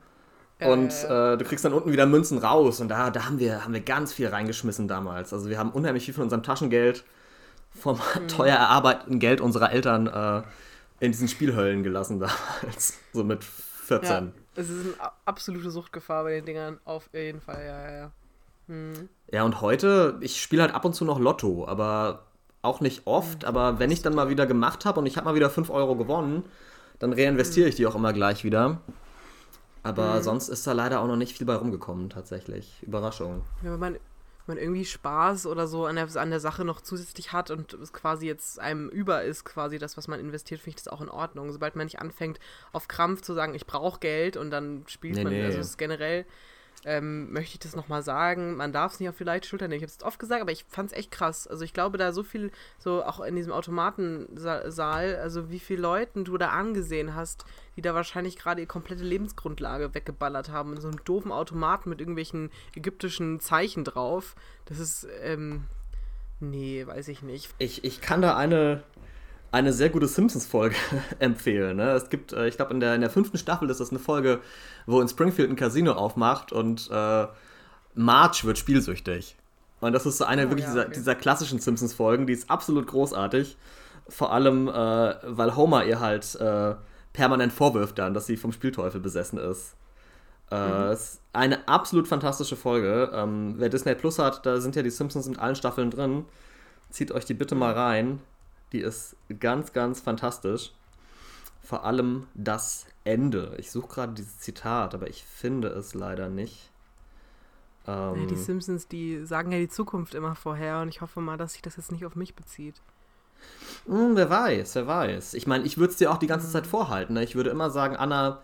Und äh, äh, du kriegst dann unten wieder Münzen raus. Und da, da haben, wir, haben wir ganz viel reingeschmissen damals. Also wir haben unheimlich viel von unserem Taschengeld, vom mhm. teuer erarbeiteten Geld unserer Eltern äh, in diesen Spielhöllen gelassen damals. (laughs) So mit 14. Ja, es ist eine absolute Suchtgefahr bei den Dingern, auf jeden Fall, ja, ja, ja. Mhm. Ja, und heute, ich spiele halt ab und zu noch Lotto, aber Auch nicht oft, mhm. aber wenn ich dann mal wieder gemacht habe und ich habe mal wieder 5 Euro gewonnen, dann reinvestiere mhm. ich die auch immer gleich wieder. Aber mhm. sonst ist da leider auch noch nicht viel bei rumgekommen, tatsächlich. Überraschung. Ja, wenn man man irgendwie Spaß oder so an der, an der Sache noch zusätzlich hat und es quasi jetzt einem über ist, quasi das, was man investiert, finde ich das auch in Ordnung. Sobald man nicht anfängt, auf Krampf zu sagen, ich brauche Geld und dann spielt nee, man, nee. also es ist generell ähm, möchte ich das nochmal sagen. Man darf es nicht auf die leichte Schulter nehmen. Ich habe es oft gesagt, aber ich fand es echt krass. Also ich glaube, da so viel, so auch in diesem Automatensaal, also wie viele Leuten du da angesehen hast, die da wahrscheinlich gerade ihre komplette Lebensgrundlage weggeballert haben. In so einem doofen Automaten mit irgendwelchen ägyptischen Zeichen drauf. Das ist, ähm, nee, weiß ich nicht. Ich, ich kann da eine eine sehr gute Simpsons-Folge (laughs) empfehlen. Ne? Es gibt, äh, ich glaube, in der, in der fünften Staffel ist das eine Folge, wo in Springfield ein Casino aufmacht und äh, Marge wird spielsüchtig. Und das ist so eine oh, wirklich ja, dieser, dieser, klassischen Simpsons-Folgen, die ist absolut großartig. Vor allem, äh, weil Homer ihr halt äh, permanent vorwirft dann, dass sie vom Spielteufel besessen ist. Äh, mhm. ist eine absolut fantastische Folge. Ähm, wer Disney Plus hat, da sind ja die Simpsons mit allen Staffeln drin. Zieht euch die bitte mal rein. Die ist ganz, ganz fantastisch. Vor allem das Ende. Ich suche gerade dieses Zitat, aber ich finde es leider nicht. Ähm, ja, die Simpsons, die sagen ja die Zukunft immer vorher und ich hoffe mal, dass sich das jetzt nicht auf mich bezieht. Hm, wer weiß, wer weiß. Ich meine, ich würde es dir auch die ganze. Zeit vorhalten. Ne? Ich würde immer sagen, Anna,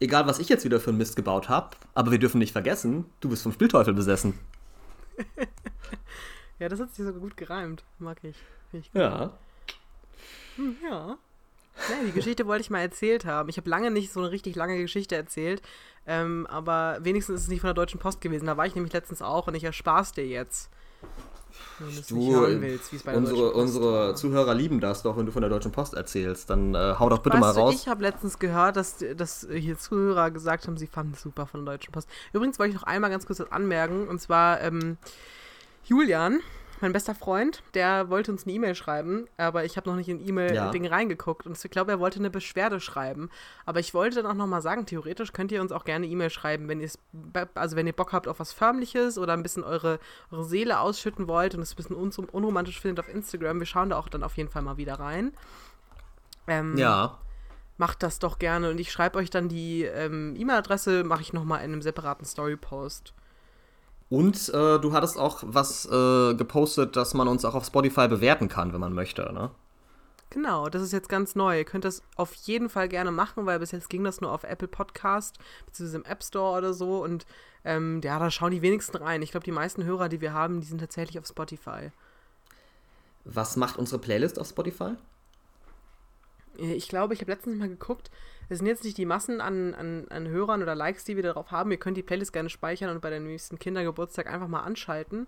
egal was ich jetzt wieder für einen Mist gebaut habe, aber wir dürfen nicht vergessen, du bist vom Spielteufel besessen. (laughs) ja, das hat sich so gut gereimt. Mag ich. ich ja. Hm, ja. Ja, die Geschichte wollte ich mal erzählt haben. Ich habe lange nicht so eine richtig lange Geschichte erzählt, ähm, aber wenigstens ist es nicht von der Deutschen Post gewesen. Da war ich nämlich letztens auch und ich erspar's dir jetzt. Wenn du nicht hören willst, wie es bei unsere, unsere Zuhörer lieben das doch, wenn du von der Deutschen Post erzählst. Dann äh, hau doch bitte weißt mal raus. Du, ich habe letztens gehört, dass, dass hier Zuhörer gesagt haben, sie fanden es super von der Deutschen Post. Übrigens wollte ich noch einmal ganz kurz was anmerken. Und zwar ähm, Julian mein bester Freund, der wollte uns eine E-Mail schreiben, aber ich habe noch nicht in E-Mail-Ding ja. reingeguckt. Und ich glaube, er wollte eine Beschwerde schreiben. Aber ich wollte dann auch nochmal sagen, theoretisch könnt ihr uns auch gerne E-Mail schreiben, wenn ihr also wenn ihr Bock habt auf was Förmliches oder ein bisschen eure, eure Seele ausschütten wollt und es ein bisschen un unromantisch findet auf Instagram. Wir schauen da auch dann auf jeden Fall mal wieder rein. Ähm, ja. Macht das doch gerne und ich schreibe euch dann die ähm, E-Mail-Adresse, mache ich nochmal in einem separaten Story-Post. Und äh, du hattest auch was äh, gepostet, dass man uns auch auf Spotify bewerten kann, wenn man möchte, ne? Genau, das ist jetzt ganz neu. Ihr könnt das auf jeden Fall gerne machen, weil bis jetzt ging das nur auf Apple Podcast, beziehungsweise im App Store oder so. Und ähm, ja, da schauen die wenigsten rein. Ich glaube, die meisten Hörer, die wir haben, die sind tatsächlich auf Spotify. Was macht unsere Playlist auf Spotify? Äh, ich glaube, ich habe letztens mal geguckt, es sind jetzt nicht die Massen an, an, an Hörern oder Likes, die wir darauf haben. Ihr könnt die Playlist gerne speichern und bei der nächsten Kindergeburtstag einfach mal anschalten.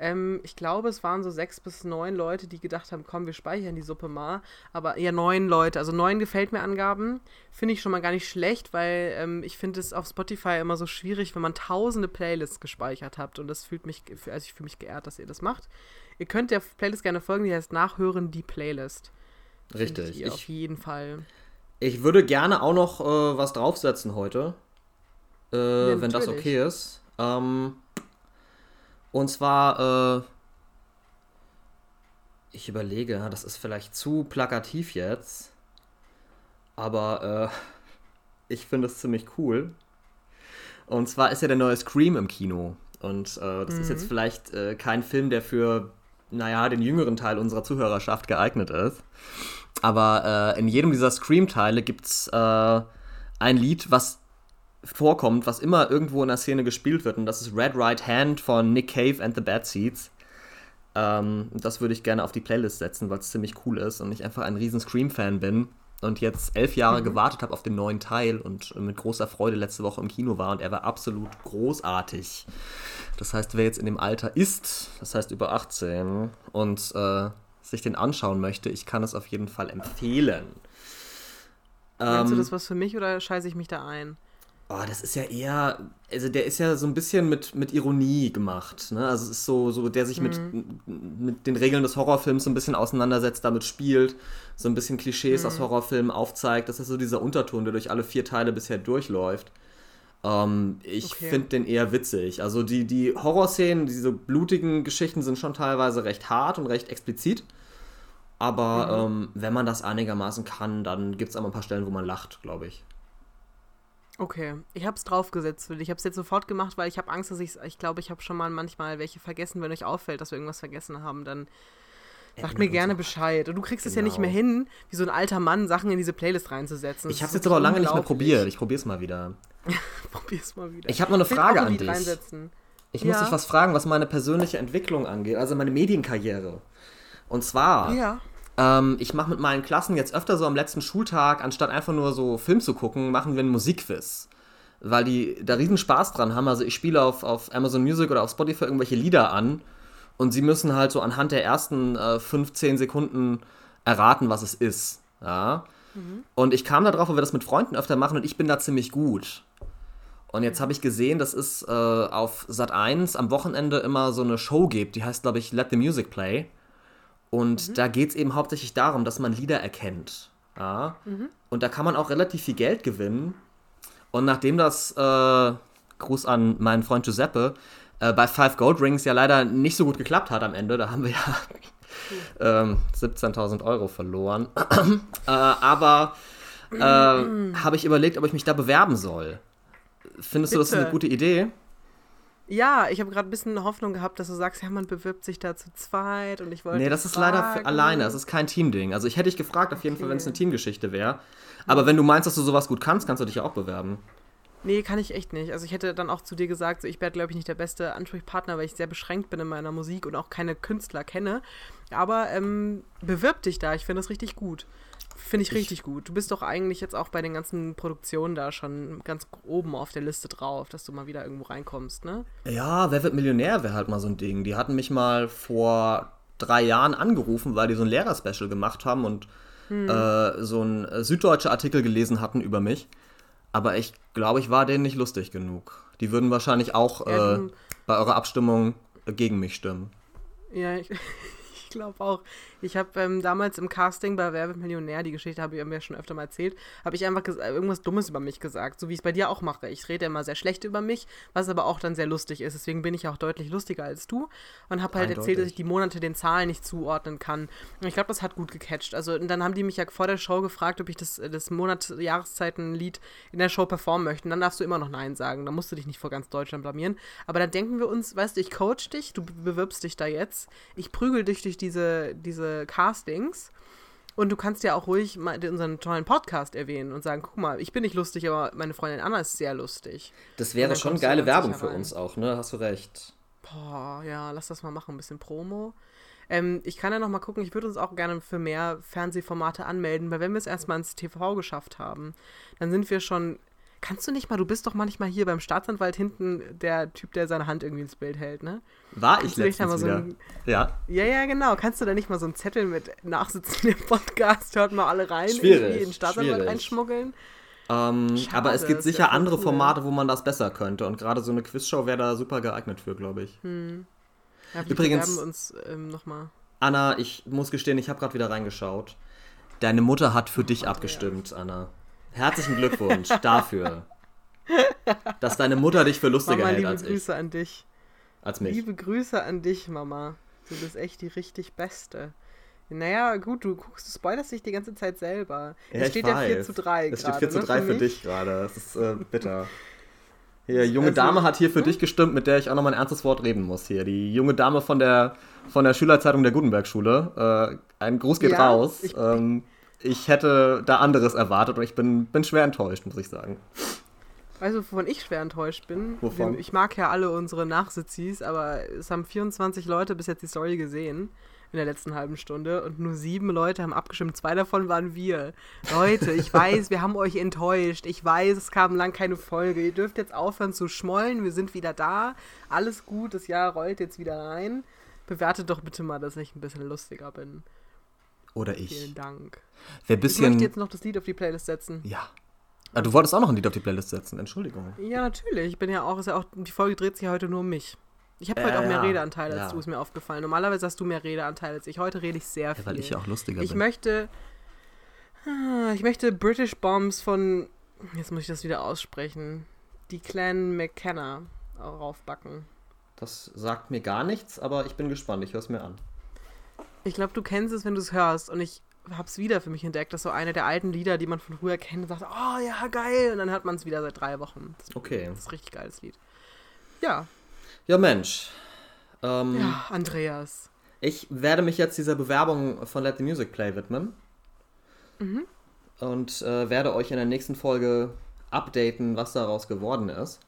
Ähm, ich glaube, es waren so sechs bis neun Leute, die gedacht haben, komm, wir speichern die Suppe mal. Aber eher neun Leute. Also neun gefällt mir Angaben. Finde ich schon mal gar nicht schlecht, weil ähm, ich finde es auf Spotify immer so schwierig, wenn man tausende Playlists gespeichert habt. Und das fühlt mich, also ich fühle mich geehrt, dass ihr das macht. Ihr könnt der Playlist gerne folgen, die heißt Nachhören die Playlist. Richtig. Ich, auf jeden Fall. Ich würde gerne auch noch äh, was draufsetzen heute. Äh, ja, wenn das okay ist. Ähm, und zwar, äh, ich überlege, das ist vielleicht zu plakativ jetzt. Aber äh, (laughs) ich finde es ziemlich cool. Und zwar ist ja der neue Scream im Kino. Und äh, das mhm. ist jetzt mhm. vielleicht äh, kein Film, der für, naja, den jüngeren Teil unserer Zuhörerschaft geeignet ist. Aber äh, in jedem dieser Scream-Teile gibt es äh, ein Lied, was vorkommt, was immer irgendwo in der Szene gespielt wird. Und das ist Red Right Hand von Nick Cave and the Bad Seeds. Ähm, das würde ich gerne auf die Playlist setzen, weil es ziemlich cool ist und ich einfach ein riesen Scream-Fan bin und jetzt elf Jahre mhm. gewartet habe auf den neuen Teil und mit großer Freude letzte Woche im Kino war und er war absolut großartig. Das heißt, wer jetzt in dem Alter ist, das heißt über 18 und äh, sich den anschauen möchte, ich kann es auf jeden Fall empfehlen. Meinst ähm, du das was für mich oder scheiße ich mich da ein? Oh, das ist ja eher, also der ist ja so ein bisschen mit, mit Ironie gemacht. Ne? Also es ist so, so der sich mhm. mit, mit den Regeln des Horrorfilms so ein bisschen auseinandersetzt, damit spielt, so ein bisschen Klischees mhm. aus Horrorfilmen aufzeigt. Das ist so dieser Unterton, der durch alle vier Teile bisher durchläuft. Ähm, ich Okay. finde den eher witzig. Also die, die Horrorszenen, diese blutigen Geschichten sind schon teilweise recht hart und recht explizit. Aber Mhm. ähm, wenn man das einigermaßen kann, dann gibt es auch mal ein paar Stellen, wo man lacht, glaube ich. Okay, ich habe es draufgesetzt. Ich habe es jetzt sofort gemacht, weil ich habe Angst, dass ich ich glaube, ich habe schon mal manchmal welche vergessen. Wenn euch auffällt, dass wir irgendwas vergessen haben, dann sagt mir und gerne. Bescheid. Und du kriegst es ja nicht Genau. mehr hin, wie so ein alter Mann Sachen in diese Playlist reinzusetzen. Ich habe es jetzt aber lange nicht mehr probiert. Ich probiere es mal wieder. (laughs) Probier's mal wieder. Ich habe noch eine Frage an dich. Reinsetzen. Ich muss Ja. dich was fragen, was meine persönliche Entwicklung angeht, also meine Medienkarriere. Und zwar, Ja. Ähm, ich mache mit meinen Klassen jetzt öfter so am letzten Schultag, anstatt einfach nur so Film zu gucken, machen wir einen Musikquiz. Weil die da riesen Spaß dran haben. Also ich spiele auf, auf Amazon Music oder auf Spotify irgendwelche Lieder an und sie müssen halt so anhand der ersten äh, 15 Sekunden erraten, was es ist. Ja. Und ich kam darauf, weil wir das mit Freunden öfter machen und ich bin da ziemlich gut. Und jetzt habe ich gesehen, dass es äh, auf Sat 1 am Wochenende immer so eine Show gibt, die heißt, glaube ich, Let the Music Play. Und da geht es eben hauptsächlich darum, dass man Lieder erkennt. Ja? Und da kann man auch relativ viel Geld gewinnen. Und nachdem das, äh, Gruß an meinen Freund Giuseppe, äh, bei Five Gold Rings ja leider nicht so gut geklappt hat am Ende, da haben wir ja (laughs) ähm, 17.000 Euro verloren. (clears throat) äh, aber äh, (clears throat) habe ich überlegt, ob ich mich da bewerben soll. Findest du, das eine Bitte. gute Idee? Ja, ich habe gerade ein bisschen Hoffnung gehabt, dass du sagst, ja, man bewirbt sich da zu zweit und ich wollte. Nee, das ist leider für fragen. alleine. Das ist kein Teamding. Also ich hätte dich gefragt, auf jeden Fall, Okay. wenn es eine Teamgeschichte wäre. Aber wenn du meinst, dass du sowas gut kannst, kannst du dich ja auch bewerben. Nee, kann ich echt nicht. Also ich hätte dann auch zu dir gesagt, so, ich werde, glaube ich, nicht der beste Ansprechpartner, weil ich sehr beschränkt bin in meiner Musik und auch keine Künstler kenne. Aber ähm, bewirb dich da, ich finde das richtig gut. Finde ich Ich- richtig gut. Du bist doch eigentlich jetzt auch bei den ganzen Produktionen da schon ganz oben auf der Liste drauf, dass du mal wieder irgendwo reinkommst, ne? Ja, wer wird Millionär wäre halt mal so ein Ding. Die hatten mich mal vor drei Jahren angerufen, weil die so ein Lehrerspecial gemacht haben und äh, so ein äh, süddeutscher Artikel gelesen hatten über mich. Aber ich glaube, ich war denen nicht lustig genug. Die würden wahrscheinlich auch Ja, äh, bei eurer Abstimmung gegen mich stimmen. Ja, ich, (laughs) ich glaube auch. Ich habe ähm, damals im Casting bei Wer wird Millionär, die Geschichte habe ich mir schon öfter mal erzählt, habe ich einfach irgendwas Dummes über mich gesagt, so wie ich es bei dir auch mache. Ich rede immer sehr schlecht über mich, was aber auch dann sehr lustig ist. Deswegen bin ich auch deutlich lustiger als du und habe halt erzählt, dass Eindeutig. ich die Monate den Zahlen nicht zuordnen kann. Und ich glaube, das hat gut gecatcht. Also dann haben die mich ja vor der Show gefragt, ob ich das, das Monat Jahreszeitenlied in der Show performen möchte. Und dann darfst du immer noch Nein sagen. Da musst du dich nicht vor ganz Deutschland blamieren. Aber dann denken wir uns, weißt du, ich coach dich, du bewirbst dich da jetzt, ich prügel dich durch diese, diese Castings. Und du kannst ja auch ruhig mal unseren tollen Podcast erwähnen und sagen, guck mal, ich bin nicht lustig, aber meine Freundin Anna ist sehr lustig. Das wäre schon geile Werbung für uns auch, ne? Hast du recht. Boah, ja, lass das mal machen, ein bisschen Promo. Ähm, ich kann ja noch mal gucken, ich würde uns auch gerne für mehr Fernsehformate anmelden, weil wenn wir es erstmal ins TV geschafft haben, dann sind wir schon. Kannst du nicht mal, du bist doch manchmal hier beim Staatsanwalt hinten der Typ, der seine Hand irgendwie ins Bild hält, ne? War ich Kannst da letztens mal so ein- ja. Ja, ja, genau. Kannst du da nicht mal so einen Zettel mit Nachsitzen im Podcast, hört mal alle rein, Schwierig, irgendwie in den Staatsanwalt schwierig. reinschmuggeln? Ähm, Schade, aber es gibt sicher andere cool. Formate, wo man das besser könnte. Und gerade so eine Quizshow wäre da super geeignet für, glaube ich. Ja, vielleicht Übrigens- uns ähm, nochmal. Anna, ich muss gestehen, ich habe gerade wieder reingeschaut. Deine Mutter hat für dich abgestimmt, Anna. Herzlichen Glückwunsch dafür. Dass deine Mutter dich für lustiger Mama, hält liebe als ich. Grüße an dich. Als mich. Liebe Grüße an dich, Mama. Du bist echt die richtig Beste. Naja, gut, du guckst, du spoilerst dich die ganze Zeit selber. Ja, es steht ja 4 weiß. zu 3 Es steht gerade, 4 zu ne, 3 für, mich. dich gerade. Das ist äh, bitter. Hier, junge Also, Dame hat hier für dich gestimmt, mit der ich auch noch mal ein ernstes Wort reden muss hier. Die junge Dame von der, von der Schülerzeitung der Gutenberg-Schule. Äh, ein Gruß geht Ja, raus. ich- ähm, ich hätte da anderes erwartet und ich bin, bin schwer enttäuscht, muss ich sagen. Weißt du, wovon ich schwer enttäuscht bin? Wovon? Ich mag ja alle unsere Nachsitzis, aber es haben 24 Leute bis jetzt die Story gesehen in der letzten halben Stunde und nur sieben Leute haben abgestimmt. Zwei davon waren wir. Leute, ich (laughs) weiß, wir haben euch enttäuscht. Ich weiß, es kam lang keine Folge. Ihr dürft jetzt aufhören zu schmollen. Wir sind wieder da. Alles gut, das Jahr rollt jetzt wieder rein. Bewertet doch bitte mal, dass ich ein bisschen lustiger bin. Oder Vielen ich. Dank. Wer Ich bisschen. möchte jetzt noch das Lied auf die Playlist setzen. Ja. Ah, du wolltest auch noch ein Lied auf die Playlist setzen, Entschuldigung. Ja, natürlich. Ich bin ja auch, ist ja auch, die Folge dreht sich ja heute nur um mich. Ich habe Ja, heute auch mehr ja, Redeanteil als ja. du, ist mir aufgefallen. Normalerweise hast du mehr Redeanteil als ich. Heute rede ich sehr viel. Ja, weil ich ja auch lustiger ich bin. möchte, ah, ich möchte British Bombs von, jetzt muss ich das wieder aussprechen. die Clan McKenna raufbacken. Das sagt mir gar nichts, aber ich bin gespannt. Ich höre es mir an. Ich glaube, du kennst es, wenn du es hörst. Und ich habe es wieder für mich entdeckt. Das ist so eine der alten Lieder, die man von früher kennt. Sagt, oh ja, geil. Und dann hört man es wieder seit drei Wochen. Das, Okay. Das ist ein richtig geiles Lied. Ja, Ja, Mensch. Ähm, ja, Andreas. Ich werde mich jetzt dieser Bewerbung von Let the Music Play widmen. Und äh, werde euch in der nächsten Folge updaten, was daraus geworden ist.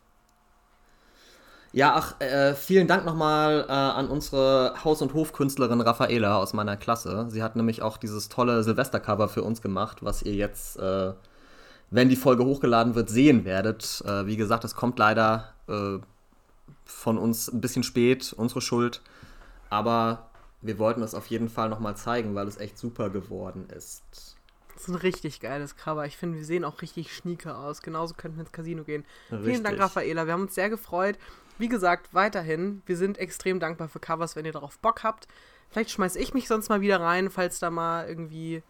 Ja, ach, äh, vielen Dank nochmal äh, an unsere Haus- und Hofkünstlerin Raffaela aus meiner Klasse. Sie hat nämlich auch dieses tolle Silvestercover für uns gemacht, was ihr jetzt, äh, wenn die Folge hochgeladen wird, sehen werdet. Äh, wie gesagt, es kommt leider äh, von uns ein bisschen spät, unsere Schuld. Aber wir wollten es auf jeden Fall nochmal zeigen, weil es echt super geworden ist. Das ist ein richtig geiles Cover. Ich finde, wir sehen auch richtig schnieke aus. Genauso könnten wir ins Casino gehen. Vielen Richtig. Dank, Raffaela. Wir haben uns sehr gefreut. Wie gesagt, weiterhin, wir sind extrem dankbar für Covers, wenn ihr darauf Bock habt. Vielleicht schmeiß ich mich sonst mal wieder rein, falls da mal irgendwie.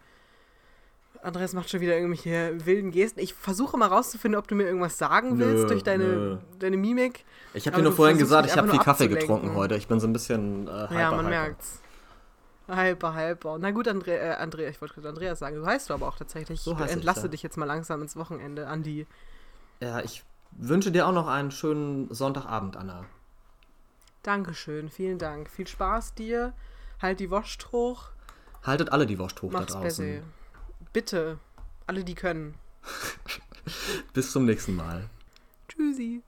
Andreas macht schon wieder irgendwelche wilden Gesten. Ich versuche mal rauszufinden, ob du mir irgendwas sagen Nö, willst durch deine, nö. deine Mimik. Ich habe dir nur vorhin gesagt, ich habe viel Kaffee getrunken heute. Ich bin so ein bisschen äh, hyper, ja, man hyper. merkt's. Halber, halber. Na gut, Andre äh, Andrea, ich wollte gerade Andreas sagen. Du heißt du aber auch tatsächlich. So ich heiß ich, entlasse ja. dich jetzt mal langsam ins Wochenende, Andi. Ja, ich wünsche dir auch noch einen schönen Sonntagabend, Anna. Dankeschön, vielen Dank. Viel Spaß dir. Halt die Wurst hoch. Haltet alle die Wurst hoch Mach's da besser. draußen. Bitte. Alle, die können. (laughs) Bis zum nächsten Mal. Tschüssi.